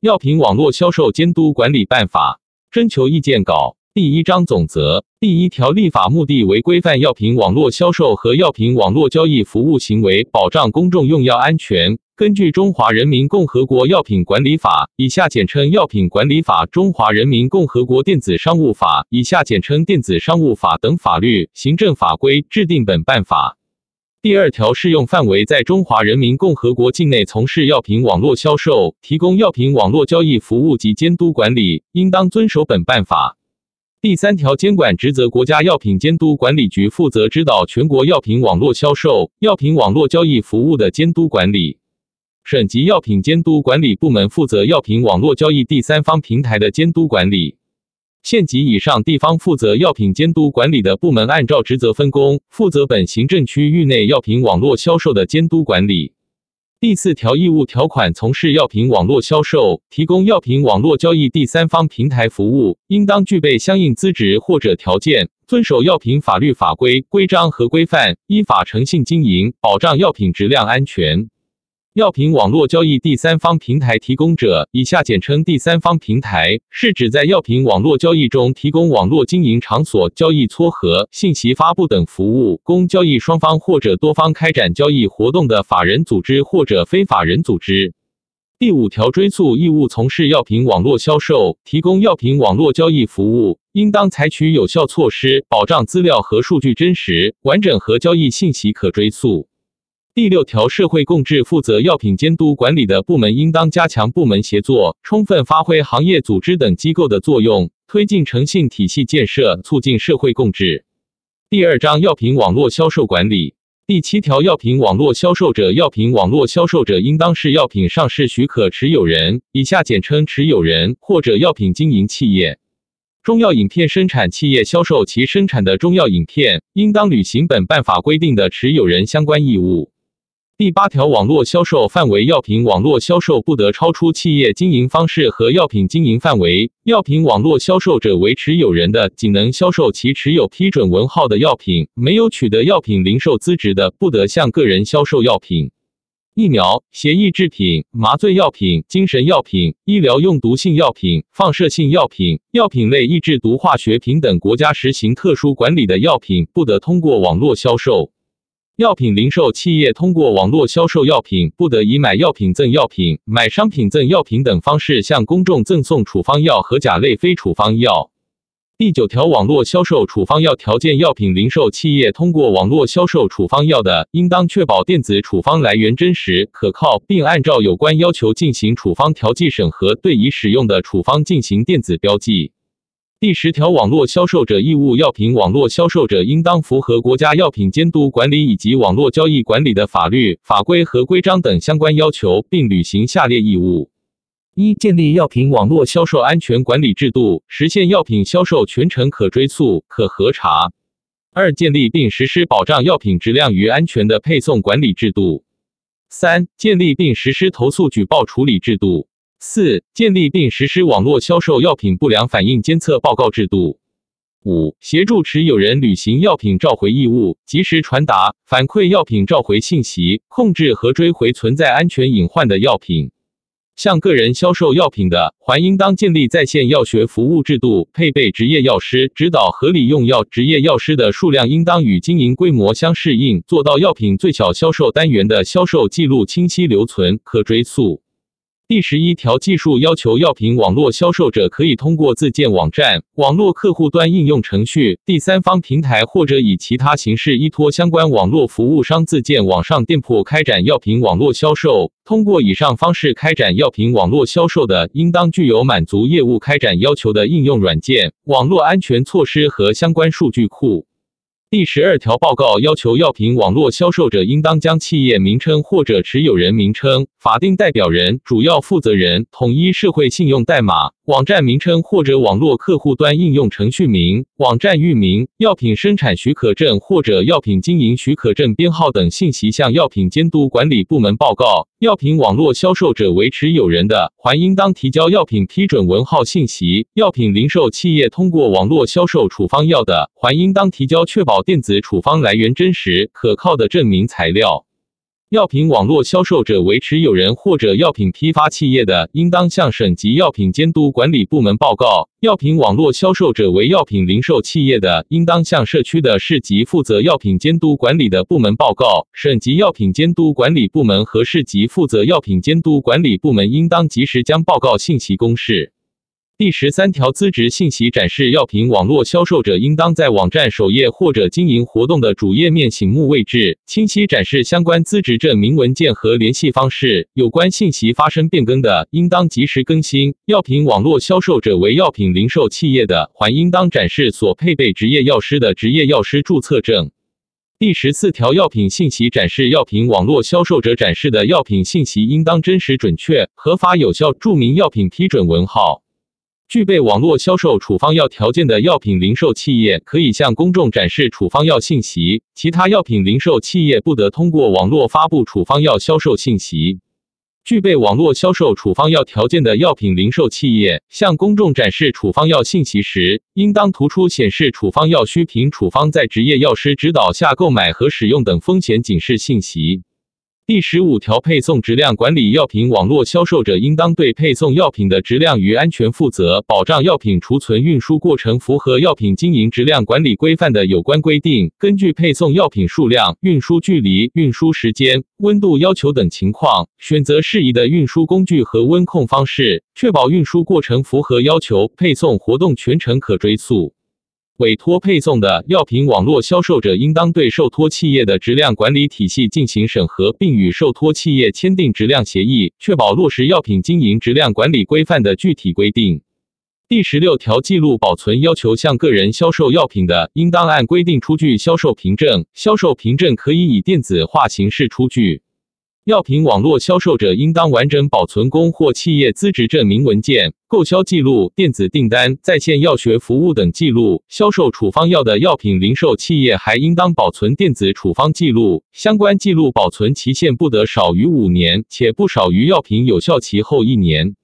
药品网络销售监督管理办法》征求意见稿第一章总则第一条立法目的为规范药品网络销售和药品网络交易服务行为，保障公众用药安全。根据《中华人民共和国药品管理法》（以下简称《药品管理法》）、《中华人民共和国电子商务法》（以下简称《电子商务法》）等法律、行政法规，制定本办法。第二条适用范围在中华人民共和国境内从事药品网络销售、提供药品网络交易服务及监督管理，应当遵守本办法。第三条监管职责，国家药品监督管理局负责指导全国药品网络销售、药品网络交易服务的监督管理。省级药品监督管理部门负责药品网络交易第三方平台的监督管理。县级以上地方负责药品监督管理的部门，按照职责分工，负责本行政区域内药品网络销售的监督管理。第四条义务条款，从事药品网络销售、提供药品网络交易第三方平台服务，应当具备相应资质或者条件，遵守药品法律法规、规章和规范，依法诚信经营，保障药品质量安全。药品网络交易第三方平台提供者（以下简称第三方平台）是指在药品网络交易中提供网络经营场所、交易撮合、信息发布等服务，供交易双方或者多方开展交易活动的法人组织或者非法人组织。第五条追诉义务，从事药品网络销售、提供药品网络交易服务，应当采取有效措施，保障资料和数据真实、完整和交易信息可追溯。第六条，社会共治负责药品监督管理的部门，应当加强部门协作，充分发挥行业组织等机构的作用，推进诚信体系建设，促进社会共治。第二章药品网络销售管理第七条，药品网络销售者，药品网络销售者应当是药品上市许可持有人（以下简称持有人）或者药品经营企业。中药饮片生产企业销售其生产的中药饮片，应当履行本办法规定的持有人相关义务。第八条，网络销售范围，药品网络销售不得超出企业经营方式和药品经营范围。药品网络销售者为持有人的，仅能销售其持有批准文号的药品；没有取得药品零售资质的，不得向个人销售药品。疫苗、协议制品、麻醉药品、精神药品、医疗用毒性药品、放射性药品、药品类抑制毒化学品等国家实行特殊管理的药品，不得通过网络销售。药品零售企业通过网络销售药品，不得以买药品赠药品、买商品赠药品等方式向公众赠送处方药和甲类非处方药。第九条，网络销售处方药条件，药品零售企业通过网络销售处方药的，应当确保电子处方来源真实可靠，并按照有关要求进行处方调剂审核，对已使用的处方进行电子标记。第十条，网络销售者义务，药品网络销售者应当符合国家药品监督管理以及网络交易管理的法律法规和规章等相关要求，并履行下列义务：一、建立药品网络销售安全管理制度，实现药品销售全程可追溯、可核查；二、建立并实施保障药品质量与安全的配送管理制度；三、建立并实施投诉举报处理制度。四、建立并实施网络销售药品不良反应监测报告制度。五、协助持有人履行药品召回义务，及时传达、反馈药品召回信息，控制和追回存在安全隐患的药品。向个人销售药品的，还应当建立在线药学服务制度，配备执业药师指导合理用药。执业药师的数量应当与经营规模相适应，做到药品最小销售单元的销售记录清晰留存、可追溯。第十一条，技术要求，药品网络销售者可以通过自建网站、网络客户端应用程序、第三方平台或者以其他形式依托相关网络服务商自建网上店铺开展药品网络销售。通过以上方式开展药品网络销售的，应当具有满足业务开展要求的应用软件、网络安全措施和相关数据库。第十二条报告要求，药品网络销售者应当将企业名称或者持有人名称、法定代表人、主要负责人、统一社会信用代码。网站名称或者网络客户端应用程序名、网站域名、药品生产许可证或者药品经营许可证编号等信息向药品监督管理部门报告。药品网络销售者为持有人的，还应当提交药品批准文号信息。药品零售企业通过网络销售处方药的，还应当提交确保电子处方来源真实可靠的证明材料。药品网络销售者为持有人或者药品批发企业的，应当向省级药品监督管理部门报告；药品网络销售者为药品零售企业的，应当向社区的市级负责药品监督管理的部门报告。省级药品监督管理部门和市级负责药品监督管理部门应当及时将报告信息公示。第十三条，资质信息展示药品网络销售者应当在网站首页或者经营活动的主页面醒目位置，清晰展示相关资质证明文件和联系方式。有关信息发生变更的，应当及时更新。药品网络销售者为药品零售企业的，还应当展示所配备执业药师的执业药师注册证。第十四条，药品信息展示药品网络销售者展示的药品信息应当真实准确、合法有效，注明药品批准文号。具备网络销售处方药条件的药品零售企业，可以向公众展示处方药信息；其他药品零售企业不得通过网络发布处方药销售信息。具备网络销售处方药条件的药品零售企业，向公众展示处方药信息时，应当突出显示处方药需凭处方在执业药师指导下购买和使用等风险警示信息。第十五条，配送质量管理药品网络销售者应当对配送药品的质量与安全负责，保障药品储存运输过程符合药品经营质量管理规范的有关规定。根据配送药品数量、运输距离、运输时间、温度要求等情况，选择适宜的运输工具和温控方式，确保运输过程符合要求，配送活动全程可追溯。委托配送的药品网络销售者，应当对受托企业的质量管理体系进行审核，并与受托企业签订质量协议，确保落实药品经营质量管理规范的具体规定。第十六条，记录保存要求向个人销售药品的，应当按规定出具销售凭证，销售凭证可以以电子化形式出具。药品网络销售者应当完整保存供货企业资质证明文件、购销记录、电子订单、在线药学服务等记录。销售处方药的药品零售企业还应当保存电子处方记录，相关记录保存期限不得少于五年，且不少于药品有效期后一年。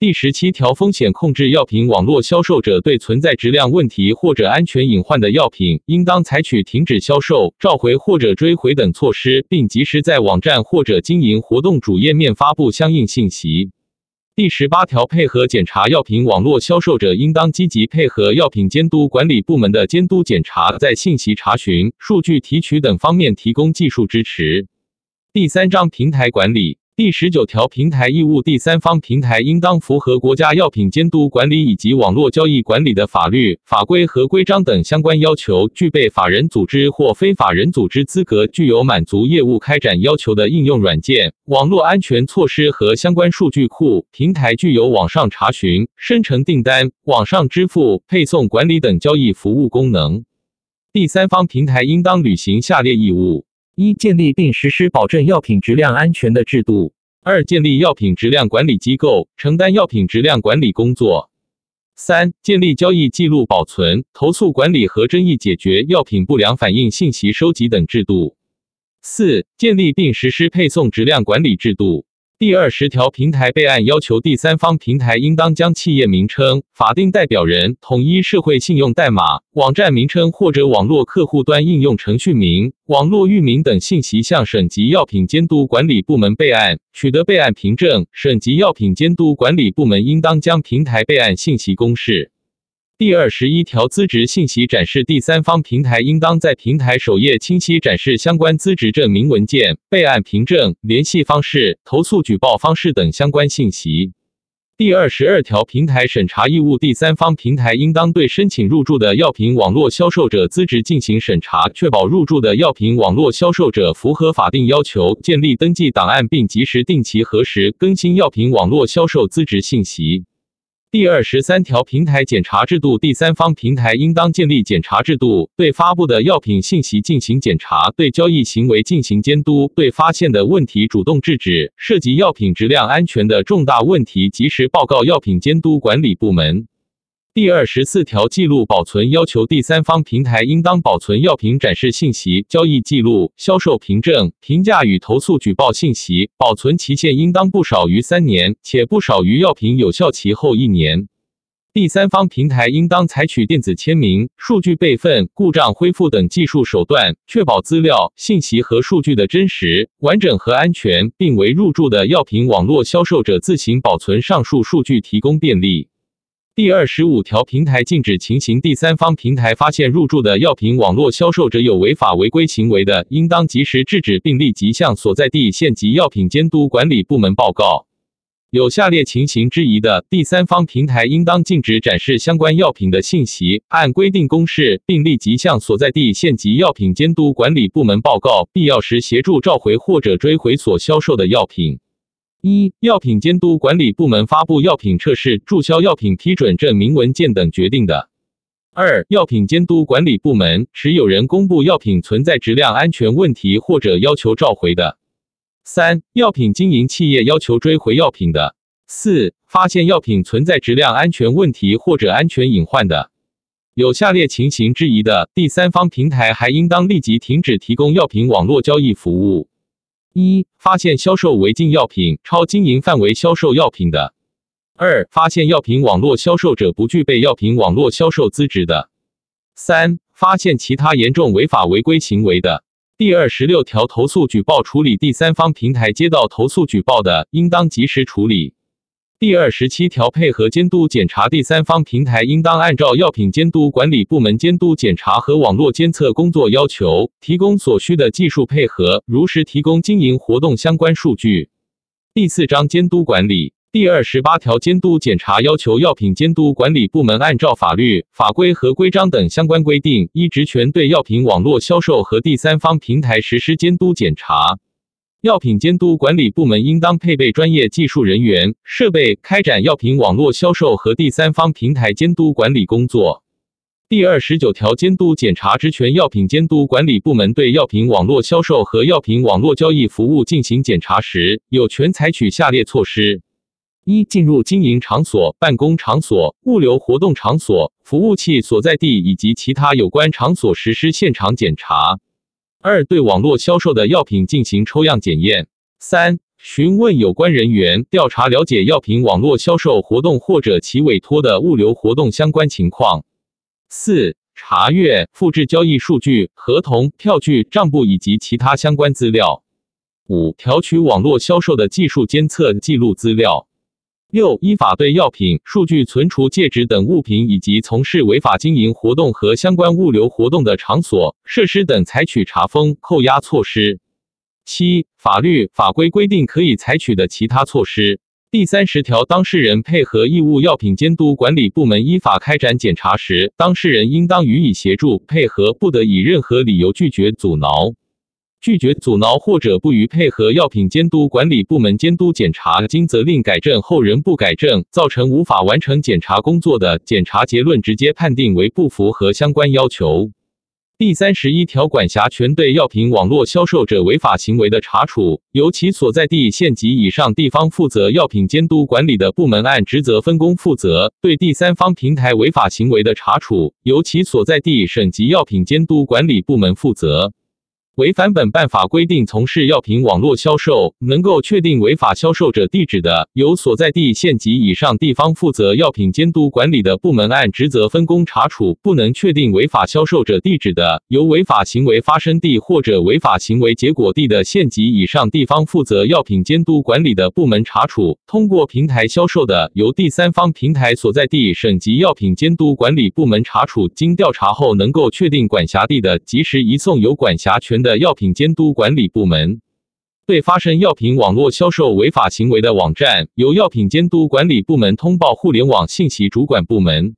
第十七条，风险控制药品网络销售者对存在质量问题或者安全隐患的药品，应当采取停止销售、召回或者追回等措施，并及时在网站或者经营活动主页面发布相应信息。第十八条，配合检查药品网络销售者，应当积极配合药品监督管理部门的监督检查，在信息查询、数据提取等方面提供技术支持。第三章，平台管理。第十九条，平台义务第三方平台应当符合国家药品监督管理以及网络交易管理的法律法规和规章等相关要求，具备法人组织或非法人组织资格，具有满足业务开展要求的应用软件、网络安全措施和相关数据库。平台具有网上查询、生成订单、网上支付、配送管理等交易服务功能。第三方平台应当履行下列义务。一、建立并实施保证药品质量安全的制度；二、建立药品质量管理机构，承担药品质量管理工作；三、建立交易记录保存、投诉管理和争议解决、药品不良反应信息收集等制度；四、建立并实施配送质量管理制度。第二十条，平台备案要求第三方平台应当将企业名称、法定代表人、统一社会信用代码、网站名称或者网络客户端应用程序名、网络域名等信息向省级药品监督管理部门备案，取得备案凭证。省级药品监督管理部门应当将平台备案信息公示。第二十一条，资质信息展示第三方平台应当在平台首页清晰展示相关资质证明文件、备案凭证、联系方式、投诉举报方式等相关信息。第二十二条，平台审查义务第三方平台应当对申请入驻的药品网络销售者资质进行审查，确保入驻的药品网络销售者符合法定要求，建立登记档案，并及时定期核实更新药品网络销售资质信息。第二十三条，平台检查制度，第三方平台应当建立检查制度，对发布的药品信息进行检查，对交易行为进行监督，对发现的问题主动制止，涉及药品质量安全的重大问题及时报告药品监督管理部门。第二十四条，记录保存要求第三方平台应当保存药品展示信息、交易记录、销售凭证、评价与投诉举报信息，保存期限应当不少于三年，且不少于药品有效期后一年。第三方平台应当采取电子签名、数据备份、故障恢复等技术手段，确保资料、信息和数据的真实、完整和安全，并为入驻的药品网络销售者自行保存上述数据提供便利。第二十五条，平台禁止情形：第三方平台发现入驻的药品网络销售者有违法违规行为的，应当及时制止，并立即向所在地县级药品监督管理部门报告。有下列情形之一的，第三方平台应当禁止展示相关药品的信息，按规定公示，并立即向所在地县级药品监督管理部门报告，必要时协助召回或者追回所销售的药品。一、药品监督管理部门发布药品测试、注销药品批准证明文件等决定的；二、药品监督管理部门持有人公布药品存在质量安全问题或者要求召回的；三、药品经营企业要求追回药品的；四、发现药品存在质量安全问题或者安全隐患的。有下列情形之一的，第三方平台还应当立即停止提供药品网络交易服务。一、发现销售违禁药品、超经营范围销售药品的；二、发现药品网络销售者不具备药品网络销售资质的；三、发现其他严重违法违规行为的。第二十六条，投诉举报处理：第三方平台接到投诉举报的，应当及时处理。第二十七条，配合监督检查，第三方平台应当按照药品监督管理部门监督检查和网络监测工作要求，提供所需的技术配合，如实提供经营活动相关数据。第四章监督管理第二十八条，监督检查要求药品监督管理部门按照法律法规和规章等相关规定，依职权对药品网络销售和第三方平台实施监督检查。药品监督管理部门应当配备专业技术人员、设备，开展药品网络销售和第三方平台监督管理工作。第二十九条，监督检查职权药品监督管理部门对药品网络销售和药品网络交易服务进行检查时，有权采取下列措施：一、进入经营场所、办公场所、物流活动场所、服务器所在地以及其他有关场所实施现场检查。二、对网络销售的药品进行抽样检验。三、询问有关人员，调查了解药品网络销售活动或者其委托的物流活动相关情况。四、查阅、复制交易数据、合同、票据、账簿以及其他相关资料。五、调取网络销售的技术监测记录资料。六、依法对药品、数据存储介质等物品以及从事违法经营活动和相关物流活动的场所、设施等采取查封、扣押措施。七、法律法规规定可以采取的其他措施。第三十条，当事人配合义务药品监督管理部门依法开展检查时，当事人应当予以协助配合，不得以任何理由拒绝阻挠。拒绝阻挠或者不予配合药品监督管理部门监督检查，经责令改正后仍不改正，造成无法完成检查工作的，检查结论直接判定为不符合相关要求。第三十一条，管辖权对药品网络销售者违法行为的查处，由其所在地县级以上地方负责药品监督管理的部门按职责分工负责；对第三方平台违法行为的查处，由其所在地省级药品监督管理部门负责。违反本办法规定从事药品网络销售，能够确定违法销售者地址的，由所在地县级以上地方负责药品监督管理的部门按职责分工查处；不能确定违法销售者地址的，由违法行为发生地或者违法行为结果地的县级以上地方负责药品监督管理的部门查处。通过平台销售的，由第三方平台所在地省级药品监督管理部门查处。经调查后能够确定管辖地的，及时移送有管辖权的。的药品监督管理部门对发生药品网络销售违法行为的网站，由药品监督管理部门通报互联网信息主管部门。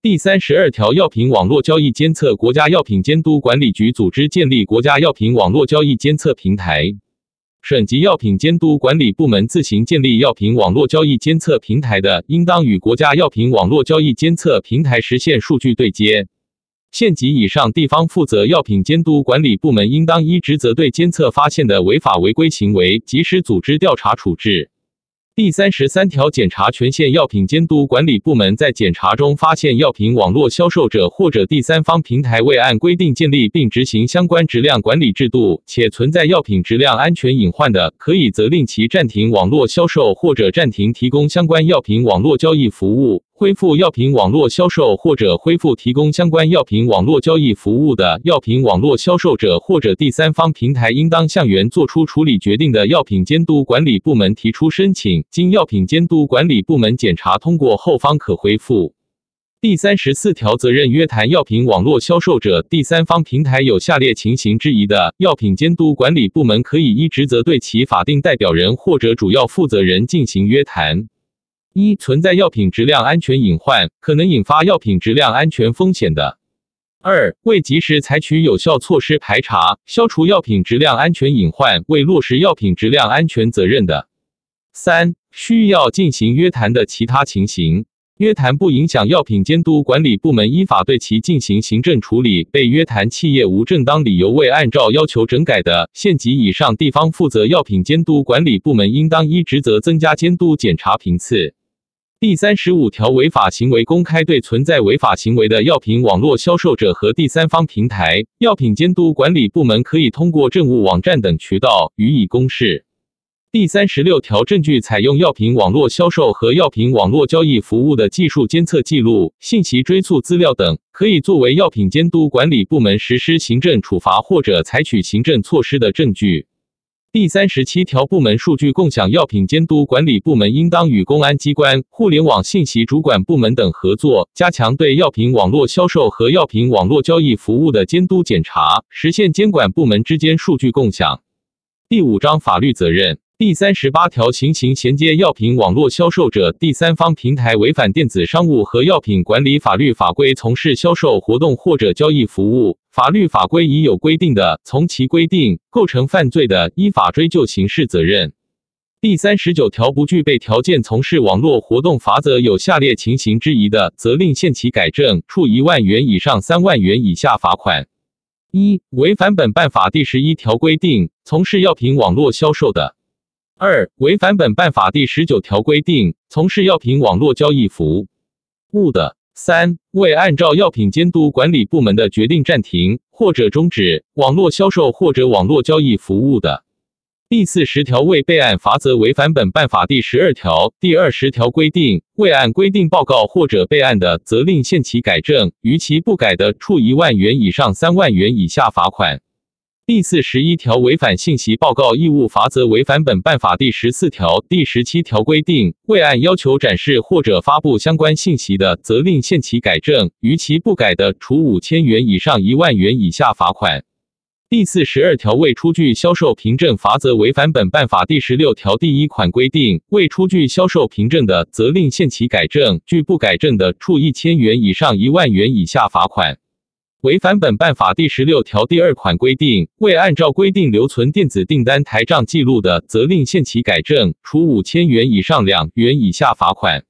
第三十二条，药品网络交易监测，国家药品监督管理局组织建立国家药品网络交易监测平台，省级药品监督管理部门自行建立药品网络交易监测平台的，应当与国家药品网络交易监测平台实现数据对接。县级以上地方负责药品监督管理部门应当依职责对监测发现的违法违规行为及时组织调查处置。第三十三条，检查权限药品监督管理部门在检查中发现药品网络销售者或者第三方平台未按规定建立并执行相关质量管理制度，且存在药品质量安全隐患的，可以责令其暂停网络销售或者暂停提供相关药品网络交易服务。恢复药品网络销售或者恢复提供相关药品网络交易服务的药品网络销售者或者第三方平台，应当向原作出处理决定的药品监督管理部门提出申请，经药品监督管理部门检查通过后方可恢复。第三十四条，责任约谈药品网络销售者第三方平台有下列情形之一的，药品监督管理部门可以依职责对其法定代表人或者主要负责人进行约谈。一、存在药品质量安全隐患，可能引发药品质量安全风险的；二、未及时采取有效措施排查、消除药品质量安全隐患，未落实药品质量安全责任的；三、需要进行约谈的其他情形，约谈不影响药品监督管理部门依法对其进行行政处理。被约谈企业无正当理由未按照要求整改的，县级以上地方负责药品监督管理部门应当依职责增加监督检查频次。第三十五条，违法行为公开对存在违法行为的药品网络销售者和第三方平台，药品监督管理部门可以通过政务网站等渠道予以公示。第三十六条，证据采用药品网络销售和药品网络交易服务的技术监测记录、信息追溯资料等，可以作为药品监督管理部门实施行政处罚或者采取行政措施的证据。第三十七条，部门数据共享，药品监督管理部门应当与公安机关、互联网信息主管部门等合作，加强对药品网络销售和药品网络交易服务的监督检查，实现监管部门之间数据共享。第五章法律责任。第三十八条，行刑衔接药品网络销售者、第三方平台违反电子商务和药品管理法律法规，从事销售活动或者交易服务，法律法规已有规定的，从其规定构成犯罪的，依法追究刑事责任。第三十九条，不具备条件从事网络活动，罚则有下列情形之一的，责令限期改正，处一万元以上三万元以下罚款。一、违反本办法第十一条规定，从事药品网络销售的。二、违反本办法第十九条规定，从事药品网络交易服务的；三、未按照药品监督管理部门的决定暂停或者终止网络销售或者网络交易服务的。第四十条，未备案罚则违反本办法第十二条、第二十条规定，未按规定报告或者备案的，责令限期改正；逾期不改的，处一万元以上三万元以下罚款。第四十一条，违反信息报告义务罚则违反本办法第十四条、第十七条规定，未按要求展示或者发布相关信息的，责令限期改正；逾期不改的，处五千元以上一万元以下罚款。第四十二条，未出具销售凭证罚则违反本办法第十六条第一款规定，未出具销售凭证的，责令限期改正；拒不改正的，处一千元以上一万元以下罚款。违反本办法第十六条第二款规定，未按照规定留存电子订单台账记录的，责令限期改正，处五千元以上两元以下罚款。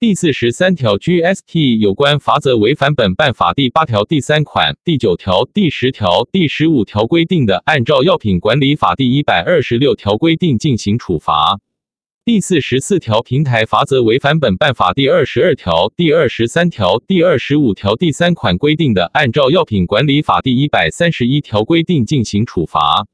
第四十三条 GST 有关罚则违反本办法第八条第三款、第九条、第十条、第十五条规定的，按照药品管理法第一百二十六条规定进行处罚。第四十四条，平台罚则违反本办法第二十二条、第二十三条、第二十五条第三款规定的，按照药品管理法第一百三十一条规定进行处罚。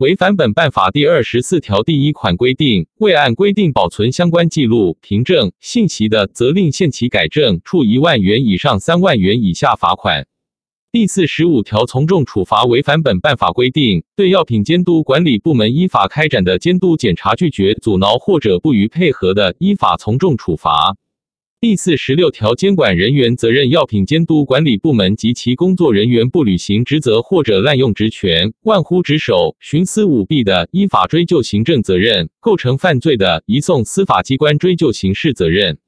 违反本办法第二十四条第一款规定，未按规定保存相关记录、凭证、信息的，责令限期改正，处一万元以上三万元以下罚款。第四十五条，从重处罚违反本办法规定，对药品监督管理部门依法开展的监督检查拒绝、阻挠或者不予配合的，依法从重处罚。第四十六条，监管人员责任，药品监督管理部门及其工作人员不履行职责或者滥用职权、玩忽职守、徇私舞弊的，依法追究行政责任；构成犯罪的，移送司法机关追究刑事责任。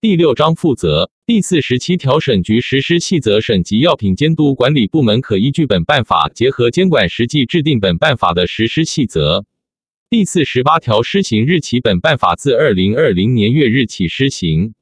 第六章负责第四十七条，省局实施细则，省级药品监督管理部门可依据本办法，结合监管实际，制定本办法的实施细则。第四十八条施行日起，本办法自二零二零年月日起施行。